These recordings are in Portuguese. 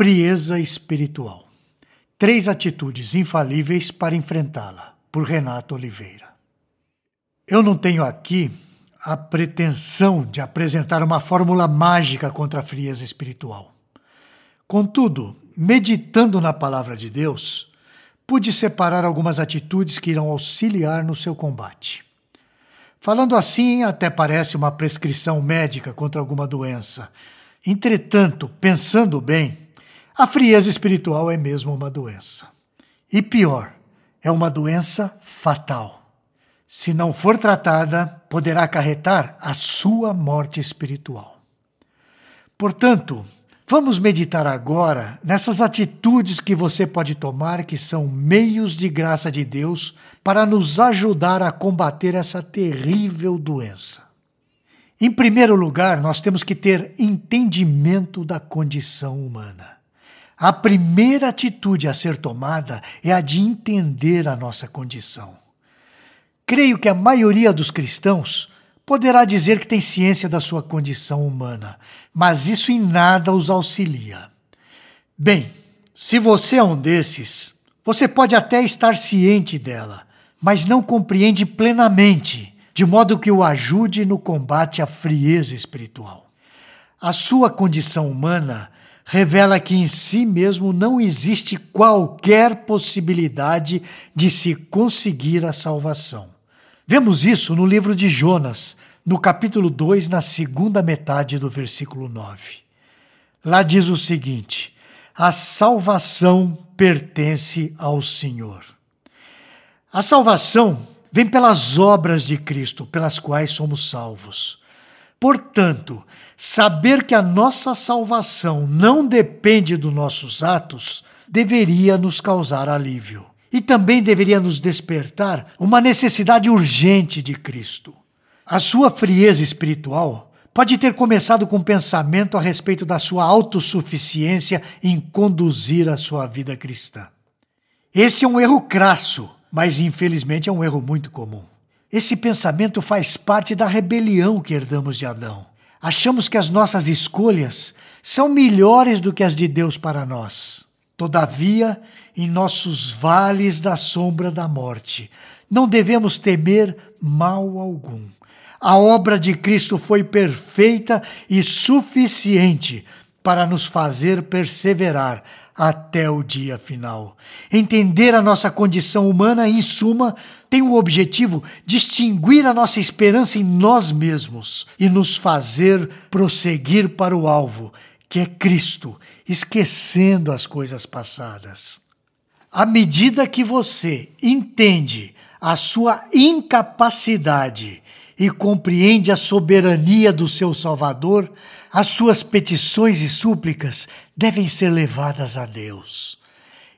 Frieza espiritual. Três atitudes infalíveis para enfrentá-la, por Renato Oliveira. Eu não tenho aqui a pretensão de apresentar uma fórmula mágica contra a frieza espiritual. Contudo, meditando na palavra de Deus, pude separar algumas atitudes que irão auxiliar no seu combate. Falando assim, até parece uma prescrição médica contra alguma doença. Entretanto, pensando bem, a frieza espiritual é mesmo uma doença. E pior, é uma doença fatal. Se não for tratada, poderá acarretar a sua morte espiritual. Portanto, vamos meditar agora nessas atitudes que você pode tomar, que são meios de graça de Deus para nos ajudar a combater essa terrível doença. Em primeiro lugar, nós temos que ter entendimento da condição humana. A primeira atitude a ser tomada é a de entender a nossa condição. Creio que a maioria dos cristãos poderá dizer que tem ciência da sua condição humana, mas isso em nada os auxilia. Bem, se você é um desses, você pode até estar ciente dela, mas não compreende plenamente, de modo que o ajude no combate à frieza espiritual. A sua condição humana revela que em si mesmo não existe qualquer possibilidade de se conseguir a salvação. Vemos isso no livro de Jonas, no capítulo 2, na segunda metade do versículo 9. Lá diz o seguinte: a salvação pertence ao Senhor. A salvação vem pelas obras de Cristo, pelas quais somos salvos. Portanto, saber que a nossa salvação não depende dos nossos atos deveria nos causar alívio. E também deveria nos despertar uma necessidade urgente de Cristo. A sua frieza espiritual pode ter começado com um pensamento a respeito da sua autossuficiência em conduzir a sua vida cristã. Esse é um erro crasso, mas infelizmente é um erro muito comum. Esse pensamento faz parte da rebelião que herdamos de Adão. Achamos que as nossas escolhas são melhores do que as de Deus para nós. Todavia, em nossos vales da sombra da morte, não devemos temer mal algum. A obra de Cristo foi perfeita e suficiente para nos fazer perseverar até o dia final. Entender a nossa condição humana, em suma, tem o objetivo de distinguir a nossa esperança em nós mesmos e nos fazer prosseguir para o alvo, que é Cristo, esquecendo as coisas passadas. À medida que você entende a sua incapacidade e compreende a soberania do seu Salvador, as suas petições e súplicas devem ser levadas a Deus.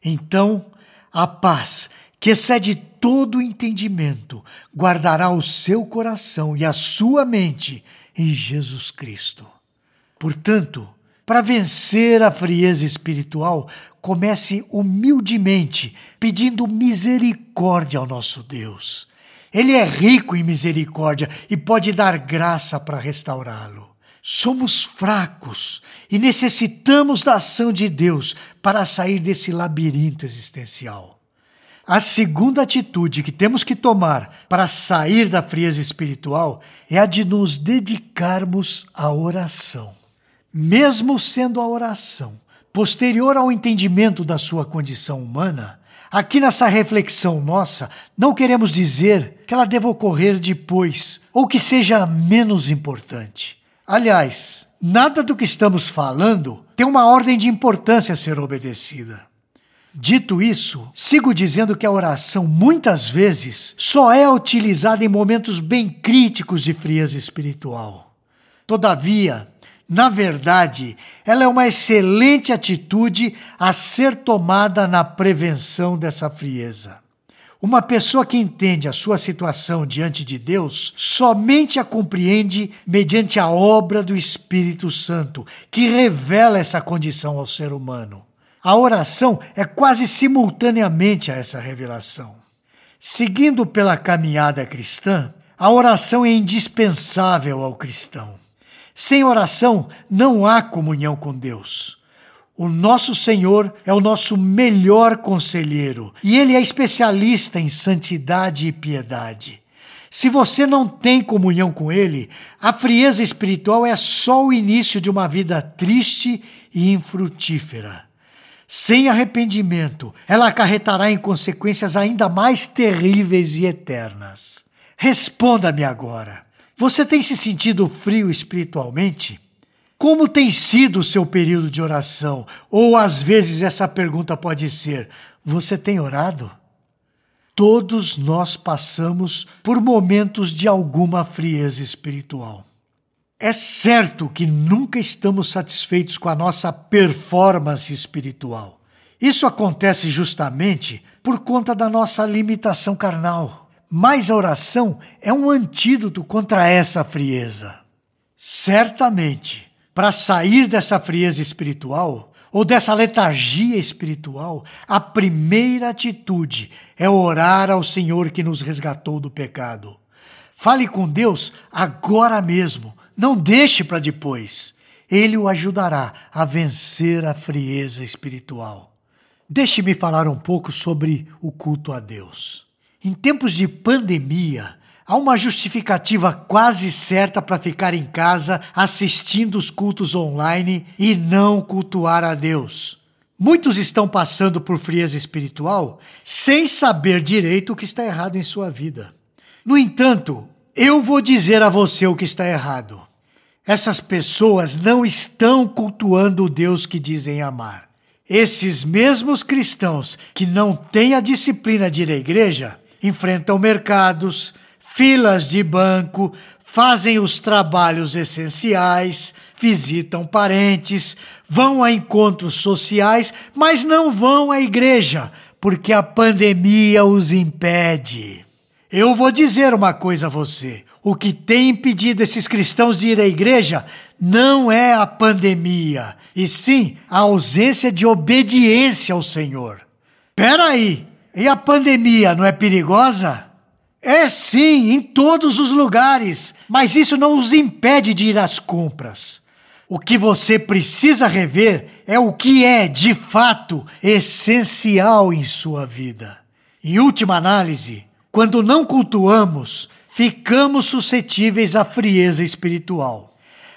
Então, a paz, que excede todo entendimento, guardará o seu coração e a sua mente em Jesus Cristo. Portanto, para vencer a frieza espiritual, comece humildemente pedindo misericórdia ao nosso Deus. Ele é rico em misericórdia e pode dar graça para restaurá-lo. Somos fracos e necessitamos da ação de Deus para sair desse labirinto existencial. A segunda atitude que temos que tomar para sair da frieza espiritual é a de nos dedicarmos à oração. Mesmo sendo a oração posterior ao entendimento da sua condição humana, aqui nessa reflexão nossa, não queremos dizer que ela deva ocorrer depois ou que seja menos importante. Aliás, nada do que estamos falando tem uma ordem de importância a ser obedecida. Dito isso, sigo dizendo que a oração muitas vezes só é utilizada em momentos bem críticos de frieza espiritual. Todavia, na verdade, ela é uma excelente atitude a ser tomada na prevenção dessa frieza. Uma pessoa que entende a sua situação diante de Deus somente a compreende mediante a obra do Espírito Santo, que revela essa condição ao ser humano. A oração é quase simultaneamente a essa revelação. Seguindo pela caminhada cristã, a oração é indispensável ao cristão. Sem oração não há comunhão com Deus. O nosso Senhor é o nosso melhor conselheiro e ele é especialista em santidade e piedade. Se você não tem comunhão com Ele, a frieza espiritual é só o início de uma vida triste e infrutífera. Sem arrependimento, ela acarretará em consequências ainda mais terríveis e eternas. Responda-me agora. Você tem se sentido frio espiritualmente? Como tem sido o seu período de oração? Ou às vezes essa pergunta pode ser: Você tem orado? Todos nós passamos por momentos de alguma frieza espiritual. É certo que nunca estamos satisfeitos com a nossa performance espiritual. Isso acontece justamente por conta da nossa limitação carnal. Mas a oração é um antídoto contra essa frieza. Certamente, para sair dessa frieza espiritual, ou dessa letargia espiritual, a primeira atitude é orar ao Senhor que nos resgatou do pecado. Fale com Deus agora mesmo, não deixe para depois. Ele o ajudará a vencer a frieza espiritual. Deixe-me falar um pouco sobre o culto a Deus. Em tempos de pandemia, Há uma justificativa quase certa para ficar em casa assistindo os cultos online e não cultuar a Deus. Muitos estão passando por frieza espiritual sem saber direito o que está errado em sua vida. No entanto, eu vou dizer a você o que está errado. Essas pessoas não estão cultuando o Deus que dizem amar. Esses mesmos cristãos que não têm a disciplina de ir à igreja enfrentam mercados, filas de banco, fazem os trabalhos essenciais, visitam parentes, vão a encontros sociais, mas não vão à igreja, porque a pandemia os impede. Eu vou dizer uma coisa a você: o que tem impedido esses cristãos de ir à igreja não é a pandemia, e sim a ausência de obediência ao Senhor. Peraí, e a pandemia não é perigosa? É sim, em todos os lugares, mas isso não os impede de ir às compras. O que você precisa rever é o que é, de fato, essencial em sua vida. Em última análise, quando não cultuamos, ficamos suscetíveis à frieza espiritual.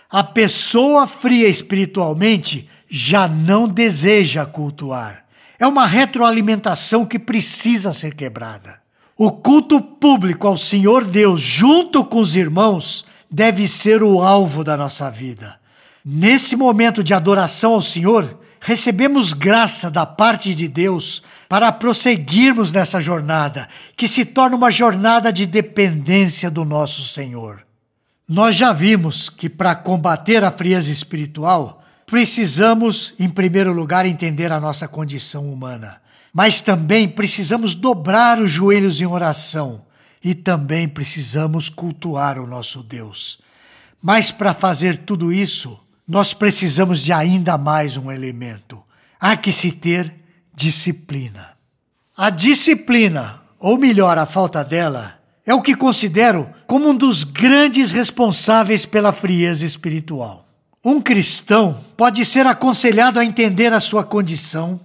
A pessoa fria espiritualmente já não deseja cultuar. É uma retroalimentação que precisa ser quebrada. O culto público ao Senhor Deus, junto com os irmãos, deve ser o alvo da nossa vida. Nesse momento de adoração ao Senhor, recebemos graça da parte de Deus para prosseguirmos nessa jornada, que se torna uma jornada de dependência do nosso Senhor. Nós já vimos que para combater a frieza espiritual, precisamos, em primeiro lugar, entender a nossa condição humana mas também precisamos dobrar os joelhos em oração e também precisamos cultuar o nosso Deus. Mas para fazer tudo isso, nós precisamos de ainda mais um elemento. Há que se ter disciplina. A disciplina, ou melhor, a falta dela, é o que considero como um dos grandes responsáveis pela frieza espiritual. Um cristão pode ser aconselhado a entender a sua condição,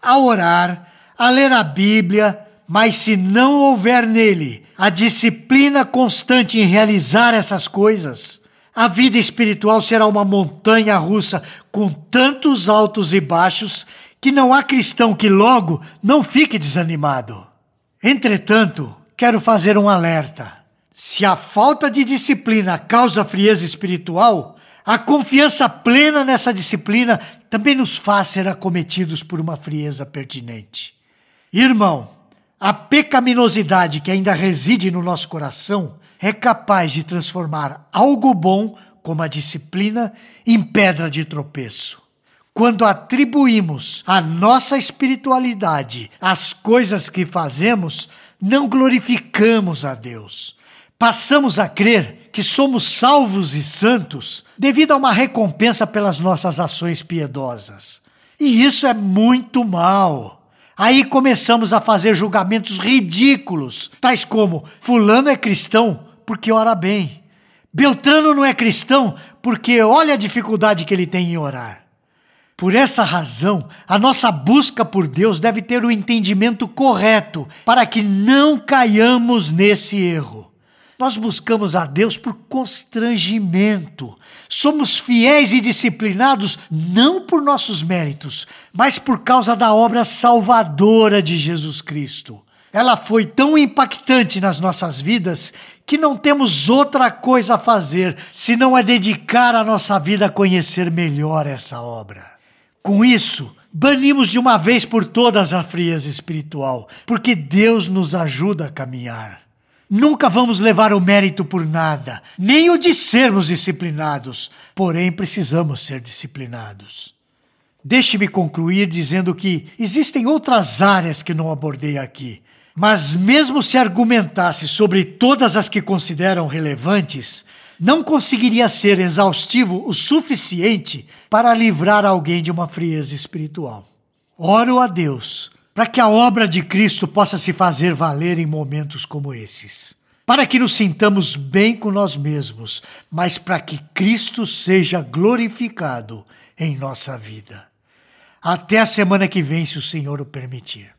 a orar, a ler a Bíblia, mas se não houver nele a disciplina constante em realizar essas coisas, a vida espiritual será uma montanha russa com tantos altos e baixos que não há cristão que logo não fique desanimado. Entretanto, quero fazer um alerta. Se a falta de disciplina causa frieza espiritual, a confiança plena nessa disciplina também nos faz ser acometidos por uma frieza pertinente. Irmão, a pecaminosidade que ainda reside no nosso coração é capaz de transformar algo bom, como a disciplina, em pedra de tropeço. Quando atribuímos a nossa espiritualidade às coisas que fazemos, não glorificamos a Deus. Passamos a crer que somos salvos e santos devido a uma recompensa pelas nossas ações piedosas. E isso é muito mal. Aí começamos a fazer julgamentos ridículos, tais como: Fulano é cristão porque ora bem, Beltrano não é cristão porque olha a dificuldade que ele tem em orar. Por essa razão, a nossa busca por Deus deve ter o entendimento correto para que não caiamos nesse erro. Nós buscamos a Deus por constrangimento. Somos fiéis e disciplinados não por nossos méritos, mas por causa da obra salvadora de Jesus Cristo. Ela foi tão impactante nas nossas vidas que não temos outra coisa a fazer senão a dedicar a nossa vida a conhecer melhor essa obra. Com isso, banimos de uma vez por todas a frieza espiritual, porque Deus nos ajuda a caminhar. Nunca vamos levar o mérito por nada, nem o de sermos disciplinados, porém precisamos ser disciplinados. Deixe-me concluir dizendo que existem outras áreas que não abordei aqui, mas mesmo se argumentasse sobre todas as que consideram relevantes, não conseguiria ser exaustivo o suficiente para livrar alguém de uma frieza espiritual. Oro a Deus para que a obra de Cristo possa se fazer valer em momentos como esses. Para que nos sintamos bem com nós mesmos, mas para que Cristo seja glorificado em nossa vida. Até a semana que vem, se o Senhor o permitir.